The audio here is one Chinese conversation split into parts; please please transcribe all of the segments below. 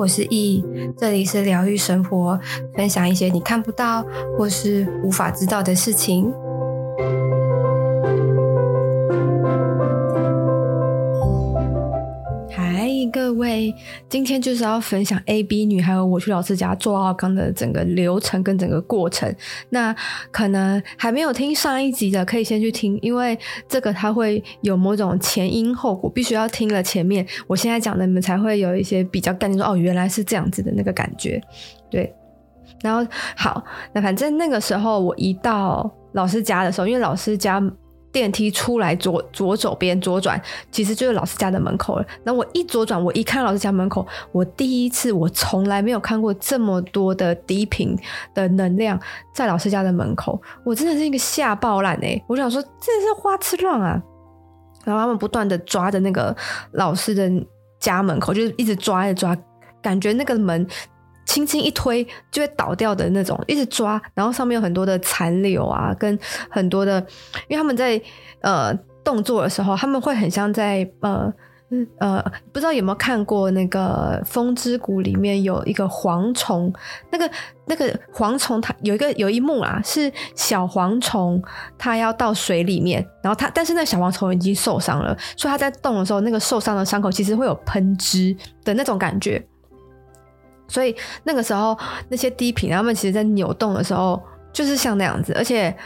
我是易，这里是疗愈生活，分享一些你看不到或是无法知道的事情。今天就是要分享 A、B 女还有我去老师家做奥刚的整个流程跟整个过程。那可能还没有听上一集的，可以先去听，因为这个它会有某种前因后果，必须要听了前面，我现在讲的，你们才会有一些比较概念，说哦，原来是这样子的那个感觉。对，然后好，那反正那个时候我一到老师家的时候，因为老师家。电梯出来左左手边左转，其实就是老师家的门口了。那我一左转，我一看老师家门口，我第一次，我从来没有看过这么多的低频的能量在老师家的门口，我真的是一个吓爆烂哎！我想说，这是花痴乱啊！然后他们不断的抓着那个老师的家门口，就是一直抓一抓，感觉那个门。轻轻一推就会倒掉的那种，一直抓，然后上面有很多的残留啊，跟很多的，因为他们在呃动作的时候，他们会很像在呃呃，不知道有没有看过那个《风之谷》里面有一个蝗虫，那个那个蝗虫它有一个有一幕啊，是小蝗虫它要到水里面，然后它但是那小蝗虫已经受伤了，所以它在动的时候，那个受伤的伤口其实会有喷汁的那种感觉。所以那个时候，那些低频，他们其实在扭动的时候，就是像那样子，而且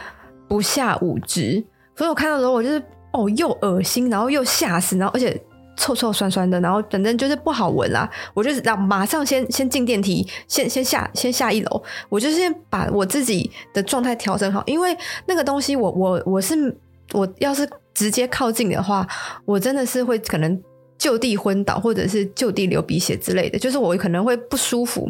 不下五指。所以我看到的时候，我就是哦，又恶心，然后又吓死，然后而且臭臭酸酸的，然后反正就是不好闻啦。我就是让马上先先进电梯，先先下先下一楼，我就先把我自己的状态调整好，因为那个东西，我我我是我要是直接靠近的话，我真的是会可能。就地昏倒，或者是就地流鼻血之类的，就是我可能会不舒服，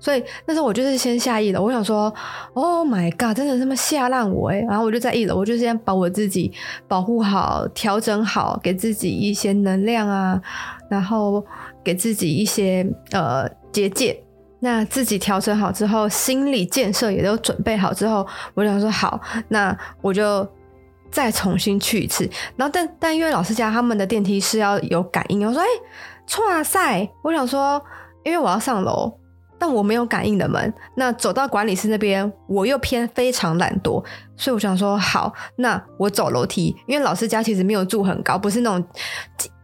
所以那时候我就是先下一楼，我想说，Oh my god，真的这么吓烂我诶，然后我就在一楼，我就先把我自己保护好，调整好，给自己一些能量啊，然后给自己一些呃结界。那自己调整好之后，心理建设也都准备好之后，我想说好，那我就。再重新去一次，然后但但因为老师家他们的电梯是要有感应，我说诶，哇塞！我想说，因为我要上楼，但我没有感应的门，那走到管理室那边，我又偏非常懒惰，所以我想说好，那我走楼梯，因为老师家其实没有住很高，不是那种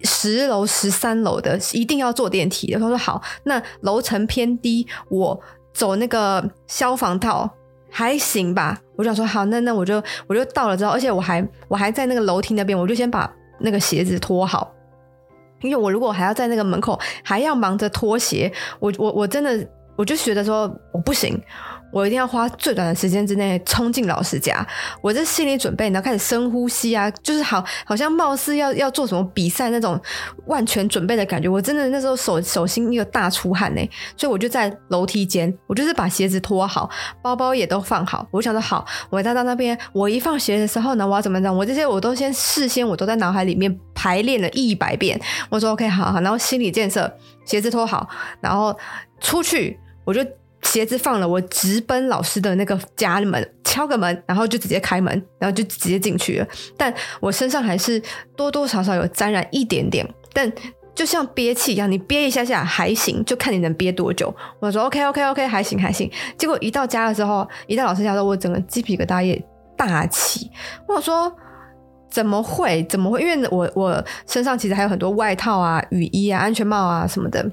十楼、十三楼的，一定要坐电梯的。他说好，那楼层偏低，我走那个消防道。还行吧，我想说好，那那我就我就到了之后，而且我还我还在那个楼梯那边，我就先把那个鞋子脱好，因为我如果还要在那个门口还要忙着脱鞋，我我我真的我就觉得说我不行。我一定要花最短的时间之内冲进老师家，我这心理准备，然后开始深呼吸啊，就是好，好像貌似要要做什么比赛那种万全准备的感觉。我真的那时候手手心一个大出汗呢，所以我就在楼梯间，我就是把鞋子脱好，包包也都放好。我想说好，我再到那边，我一放鞋的时候呢，我要怎么样？我这些我都先事先我都在脑海里面排练了一百遍。我说 OK，好好，然后心理建设，鞋子脱好，然后出去，我就。鞋子放了，我直奔老师的那个家门，敲个门，然后就直接开门，然后就直接进去了。但我身上还是多多少少有沾染一点点，但就像憋气一样，你憋一下下还行，就看你能憋多久。我说 OK OK OK，还行还行。结果一到家的时候，一到老师家的时候，我整个鸡皮疙瘩也大起。我说怎么会？怎么会？因为我我身上其实还有很多外套啊、雨衣啊、安全帽啊什么的。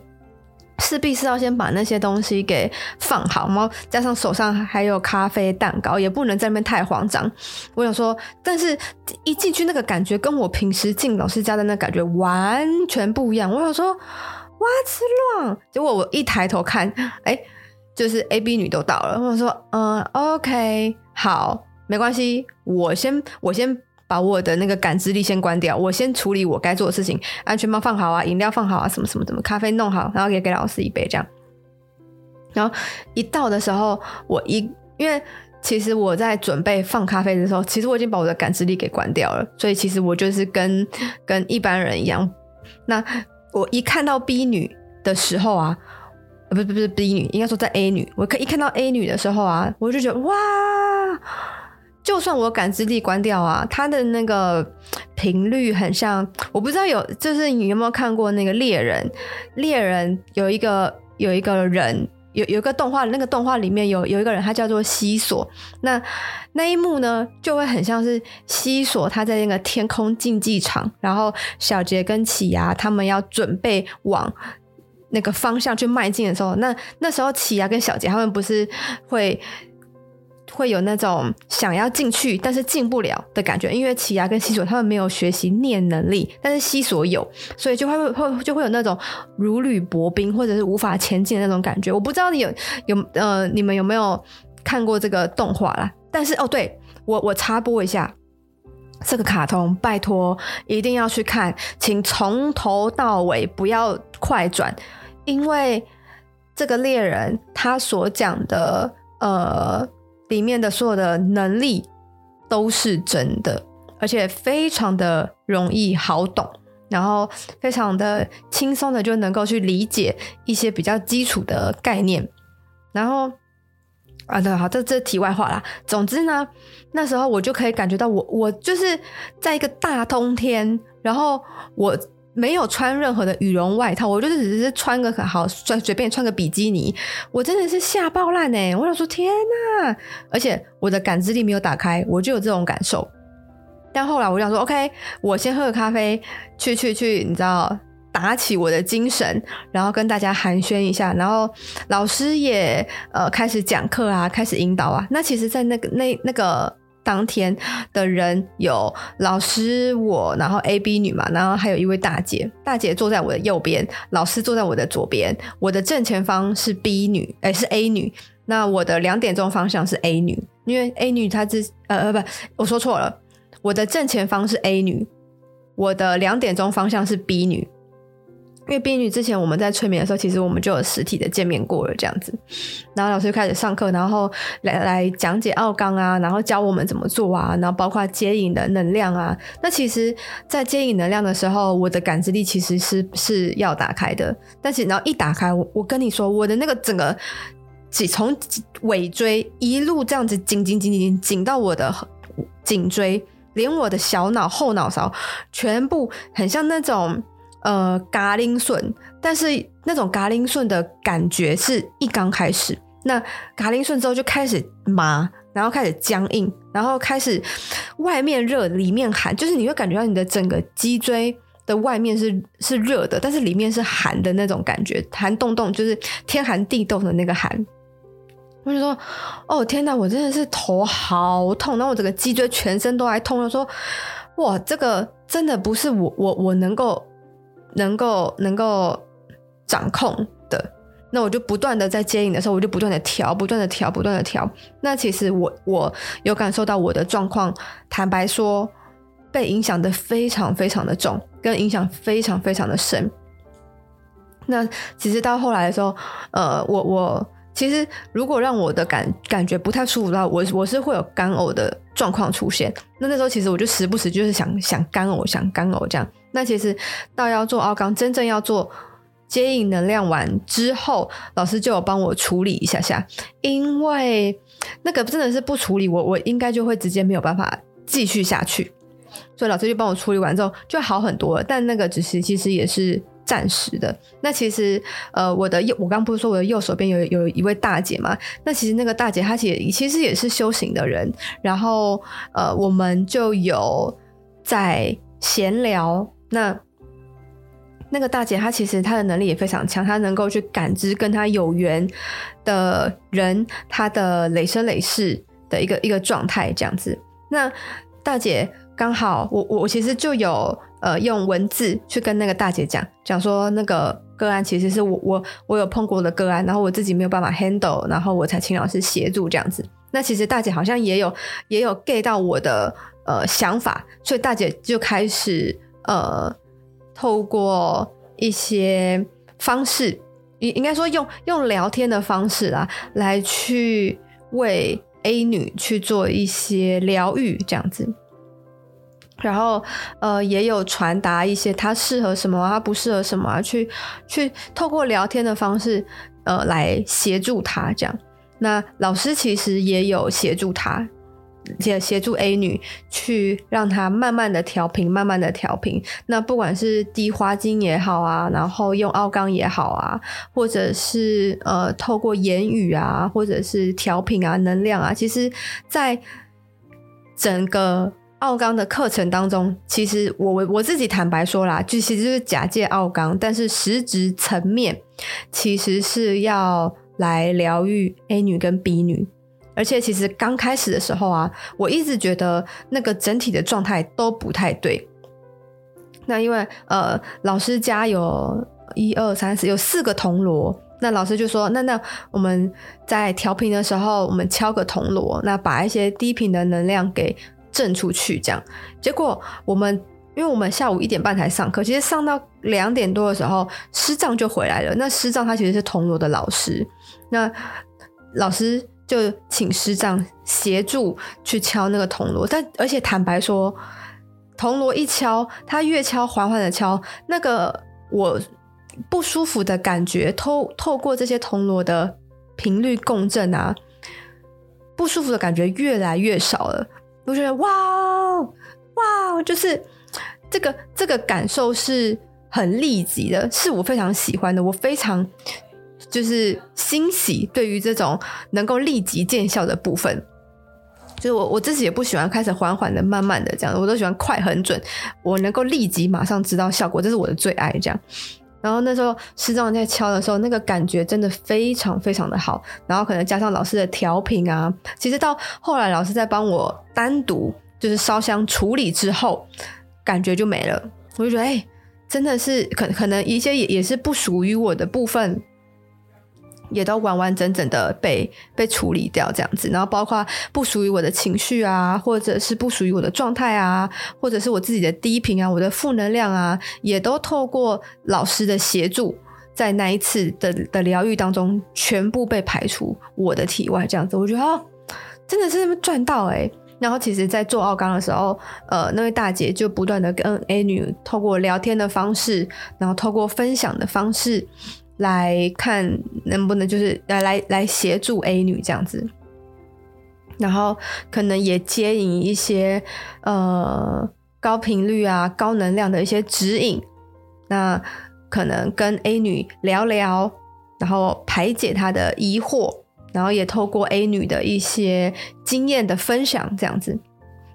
势必是要先把那些东西给放好，然后加上手上还有咖啡蛋糕，也不能在那边太慌张。我想说，但是一进去那个感觉跟我平时进老师家的那感觉完全不一样。我想说，哇，吃乱！结果我一抬头看，哎、就是 A、B 女都到了。我想说，嗯，OK，好，没关系，我先，我先。把我的那个感知力先关掉，我先处理我该做的事情，安全帽放好啊，饮料放好啊，什么什么什么，咖啡弄好，然后也给老师一杯这样。然后一到的时候，我一因为其实我在准备放咖啡的时候，其实我已经把我的感知力给关掉了，所以其实我就是跟跟一般人一样。那我一看到 B 女的时候啊，不是不是 B 女，应该说在 A 女，我可一看到 A 女的时候啊，我就觉得哇。就算我感知力关掉啊，它的那个频率很像，我不知道有，就是你有没有看过那个猎人？猎人有一个有一个人。有有一个动画，那个动画里面有有一个人，他叫做西索。那那一幕呢，就会很像是西索他在那个天空竞技场，然后小杰跟奇犽他们要准备往那个方向去迈进的时候，那那时候奇犽跟小杰他们不是会。会有那种想要进去，但是进不了的感觉，因为奇牙跟西索他们没有学习念能力，但是西索有，所以就会会就会有那种如履薄冰或者是无法前进的那种感觉。我不知道你有有呃，你们有没有看过这个动画啦？但是哦，对，我我插播一下这个卡通，拜托一定要去看，请从头到尾不要快转，因为这个猎人他所讲的呃。里面的所有的能力都是真的，而且非常的容易好懂，然后非常的轻松的就能够去理解一些比较基础的概念。然后啊，对，好，这这题外话啦。总之呢，那时候我就可以感觉到，我我就是在一个大冬天，然后我。没有穿任何的羽绒外套，我就只是穿个好随随便穿个比基尼，我真的是吓爆烂哎！我想说天哪，而且我的感知力没有打开，我就有这种感受。但后来我想说，OK，我先喝个咖啡，去去去，你知道，打起我的精神，然后跟大家寒暄一下，然后老师也呃开始讲课啊，开始引导啊。那其实，在那个那那个。当天的人有老师我，然后 A B 女嘛，然后还有一位大姐，大姐坐在我的右边，老师坐在我的左边，我的正前方是 B 女，哎是 A 女，那我的两点钟方向是 A 女，因为 A 女她是呃呃不，我说错了，我的正前方是 A 女，我的两点钟方向是 B 女。因为 B 女之前我们在催眠的时候，其实我们就有实体的见面过了这样子，然后老师就开始上课，然后来来讲解奥纲啊，然后教我们怎么做啊，然后包括接引的能量啊。那其实，在接引能量的时候，我的感知力其实是是要打开的，但是然后一打开，我我跟你说，我的那个整个脊从尾椎一路这样子紧紧紧紧紧紧到我的颈椎，连我的小脑后脑勺全部很像那种。呃，嘎铃顺，但是那种嘎铃顺的感觉是一刚开始，那嘎铃顺之后就开始麻，然后开始僵硬，然后开始外面热，里面寒，就是你会感觉到你的整个脊椎的外面是是热的，但是里面是寒的那种感觉，寒冻冻，就是天寒地冻的那个寒。我就说，哦天哪，我真的是头好痛，然后我整个脊椎全身都还痛。我说，哇，这个真的不是我我我能够。能够能够掌控的，那我就不断的在接引的时候，我就不断的调，不断的调，不断的调。那其实我我有感受到我的状况，坦白说，被影响的非常非常的重，跟影响非常非常的深。那其实到后来的时候，呃，我我其实如果让我的感感觉不太舒服的话，我我是会有干呕的状况出现。那那时候其实我就时不时就是想想干呕，想干呕这样。那其实到要做奥纲，真正要做接引能量完之后，老师就有帮我处理一下下，因为那个真的是不处理，我我应该就会直接没有办法继续下去，所以老师就帮我处理完之后就好很多。但那个只是其实也是暂时的。那其实呃，我的右，我刚不是说我的右手边有有一位大姐嘛？那其实那个大姐她其实其实也是修行的人，然后呃，我们就有在闲聊。那那个大姐，她其实她的能力也非常强，她能够去感知跟她有缘的人，她的累生累世的一个一个状态这样子。那大姐刚好，我我其实就有呃用文字去跟那个大姐讲讲说，那个个案其实是我我我有碰过的个案，然后我自己没有办法 handle，然后我才请老师协助这样子。那其实大姐好像也有也有 get 到我的呃想法，所以大姐就开始。呃，透过一些方式，应应该说用用聊天的方式啦，来去为 A 女去做一些疗愈，这样子。然后呃，也有传达一些她适合什么，她不适合什么，去去透过聊天的方式，呃，来协助她这样。那老师其实也有协助她。协协助 A 女去让她慢慢的调频，慢慢的调频。那不管是滴花精也好啊，然后用奥钢也好啊，或者是呃透过言语啊，或者是调频啊，能量啊，其实，在整个奥钢的课程当中，其实我我自己坦白说啦，就其实就是假借奥钢，但是实质层面其实是要来疗愈 A 女跟 B 女。而且其实刚开始的时候啊，我一直觉得那个整体的状态都不太对。那因为呃，老师家有一二三四有四个铜锣，那老师就说，那那我们在调频的时候，我们敲个铜锣，那把一些低频的能量给震出去，这样。结果我们因为我们下午一点半才上课，其实上到两点多的时候，师丈就回来了。那师丈他其实是铜锣的老师，那老师。就请师长协助去敲那个铜锣，但而且坦白说，铜锣一敲，他越敲缓缓的敲，那个我不舒服的感觉透透过这些铜锣的频率共振啊，不舒服的感觉越来越少了。我觉得哇哇，就是这个这个感受是很立即的，是我非常喜欢的，我非常。就是欣喜，对于这种能够立即见效的部分，就是我我自己也不喜欢开始缓缓的、慢慢的这样，我都喜欢快很准，我能够立即马上知道效果，这是我的最爱。这样，然后那时候师长在敲的时候，那个感觉真的非常非常的好，然后可能加上老师的调频啊，其实到后来老师在帮我单独就是烧香处理之后，感觉就没了，我就觉得哎、真的是可可能一些也也是不属于我的部分。也都完完整整的被被处理掉，这样子，然后包括不属于我的情绪啊，或者是不属于我的状态啊，或者是我自己的低频啊，我的负能量啊，也都透过老师的协助，在那一次的的疗愈当中，全部被排除我的体外，这样子，我觉得，真的是赚到哎。然后其实，在做奥刚的时候，呃，那位大姐就不断的跟 A 女透过聊天的方式，然后透过分享的方式。来看能不能就是来来来协助 A 女这样子，然后可能也接引一些呃高频率啊、高能量的一些指引，那可能跟 A 女聊聊，然后排解她的疑惑，然后也透过 A 女的一些经验的分享这样子。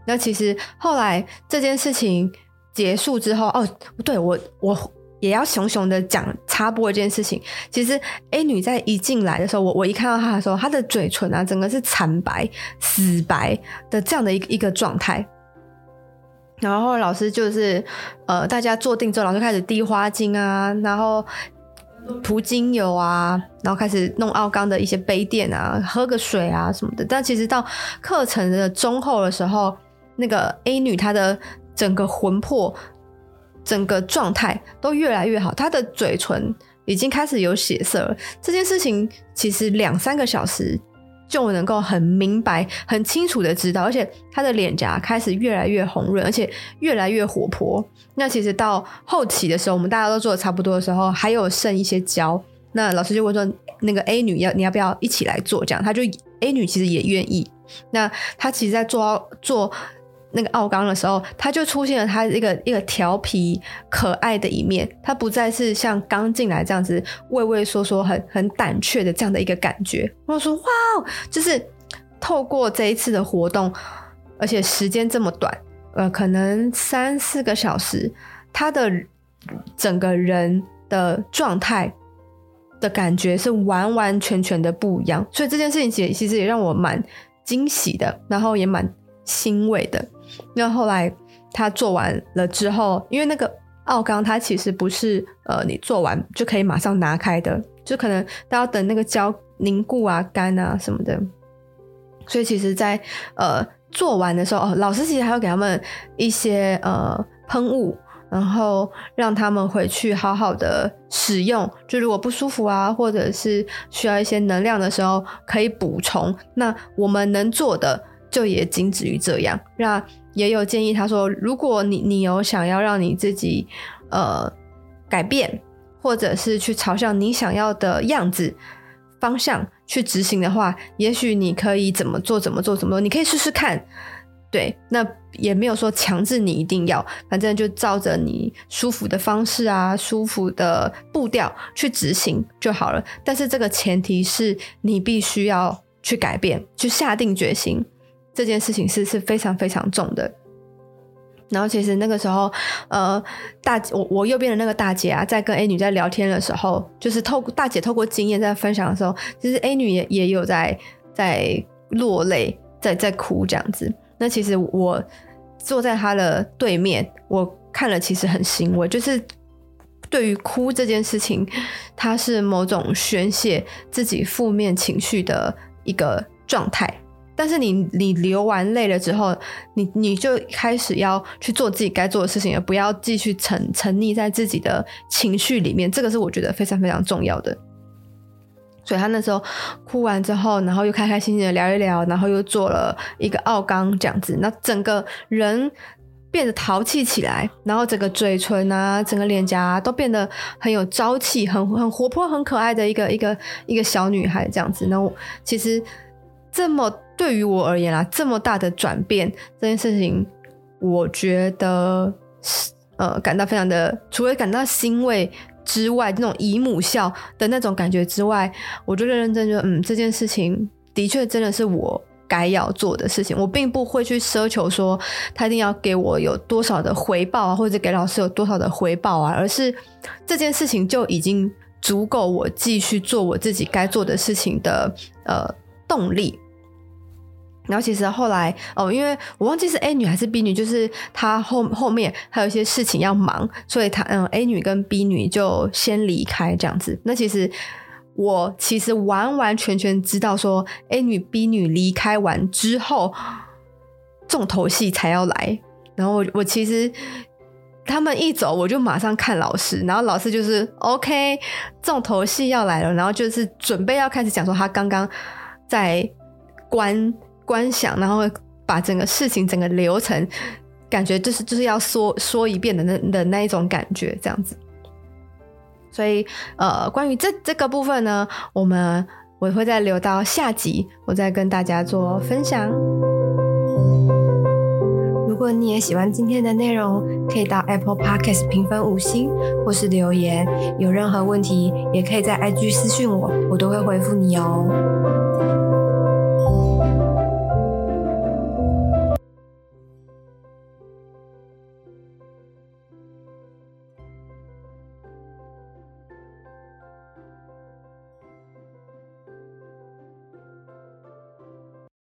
那其实后来这件事情结束之后，哦，对，我我。也要熊熊的讲插播一件事情。其实 A 女在一进来的时候，我我一看到她的时候，她的嘴唇啊，整个是惨白、死白的这样的一个一个状态。然后老师就是呃，大家坐定之后，老师开始滴花精啊，然后涂精油啊，然后开始弄奥冈的一些杯垫啊，喝个水啊什么的。但其实到课程的中后的时候，那个 A 女她的整个魂魄。整个状态都越来越好，他的嘴唇已经开始有血色了。这件事情其实两三个小时就能够很明白、很清楚的知道，而且他的脸颊开始越来越红润，而且越来越活泼。那其实到后期的时候，我们大家都做的差不多的时候，还有剩一些胶。那老师就问说：“那个 A 女要你要不要一起来做？”这样，他就 A 女其实也愿意。那他其实，在做做。那个奥冈的时候，他就出现了他一个一个调皮可爱的一面，他不再是像刚进来这样子畏畏缩缩、很很胆怯的这样的一个感觉。我说哇，就是透过这一次的活动，而且时间这么短，呃，可能三四个小时，他的整个人的状态的感觉是完完全全的不一样。所以这件事情其其实也让我蛮惊喜的，然后也蛮欣慰的。那后来他做完了之后，因为那个奥冈它其实不是呃你做完就可以马上拿开的，就可能都要等那个胶凝固啊、干啊什么的。所以其实在，呃做完的时候，哦，老师其实还要给他们一些呃喷雾，然后让他们回去好好的使用。就如果不舒服啊，或者是需要一些能量的时候，可以补充。那我们能做的。就也仅止于这样。那也有建议，他说，如果你你有想要让你自己呃改变，或者是去朝向你想要的样子方向去执行的话，也许你可以怎么做怎么做怎么做，你可以试试看。对，那也没有说强制你一定要，反正就照着你舒服的方式啊，舒服的步调去执行就好了。但是这个前提是你必须要去改变，去下定决心，这件事情是是非常非常重的。然后其实那个时候，呃，大我我右边的那个大姐啊，在跟 A 女在聊天的时候，就是透大姐透过经验在分享的时候，其实 A 女也也有在在落泪，在在哭这样子。那其实我坐在她的对面，我看了其实很欣慰，就是对于哭这件事情，它是某种宣泄自己负面情绪的一个状态。但是你你流完泪了之后，你你就开始要去做自己该做的事情，而不要继续沉沉溺在自己的情绪里面。这个是我觉得非常非常重要的。所以他那时候哭完之后，然后又开开心心的聊一聊，然后又做了一个奥刚这样子，那整个人变得淘气起来，然后整个嘴唇啊，整个脸颊，都变得很有朝气，很很活泼、很可爱的一个一个一个小女孩这样子。那我其实这么对于我而言啊，这么大的转变这件事情，我觉得呃感到非常的，除了感到欣慰。之外，那种姨母笑的那种感觉之外，我就认认真真，嗯，这件事情的确真的是我该要做的事情。我并不会去奢求说他一定要给我有多少的回报啊，或者给老师有多少的回报啊，而是这件事情就已经足够我继续做我自己该做的事情的呃动力。然后其实后来哦，因为我忘记是 A 女还是 B 女，就是她后后面还有一些事情要忙，所以她嗯 A 女跟 B 女就先离开这样子。那其实我其实完完全全知道说 A 女 B 女离开完之后，重头戏才要来。然后我我其实他们一走，我就马上看老师，然后老师就是 OK，重头戏要来了，然后就是准备要开始讲说他刚刚在观。观想，然后把整个事情、整个流程，感觉就是就是要说说一遍的那的那一种感觉，这样子。所以，呃，关于这这个部分呢，我们我会再留到下集，我再跟大家做分享。如果你也喜欢今天的内容，可以到 Apple Podcast 评分五星，或是留言。有任何问题，也可以在 IG 私讯我，我都会回复你哦。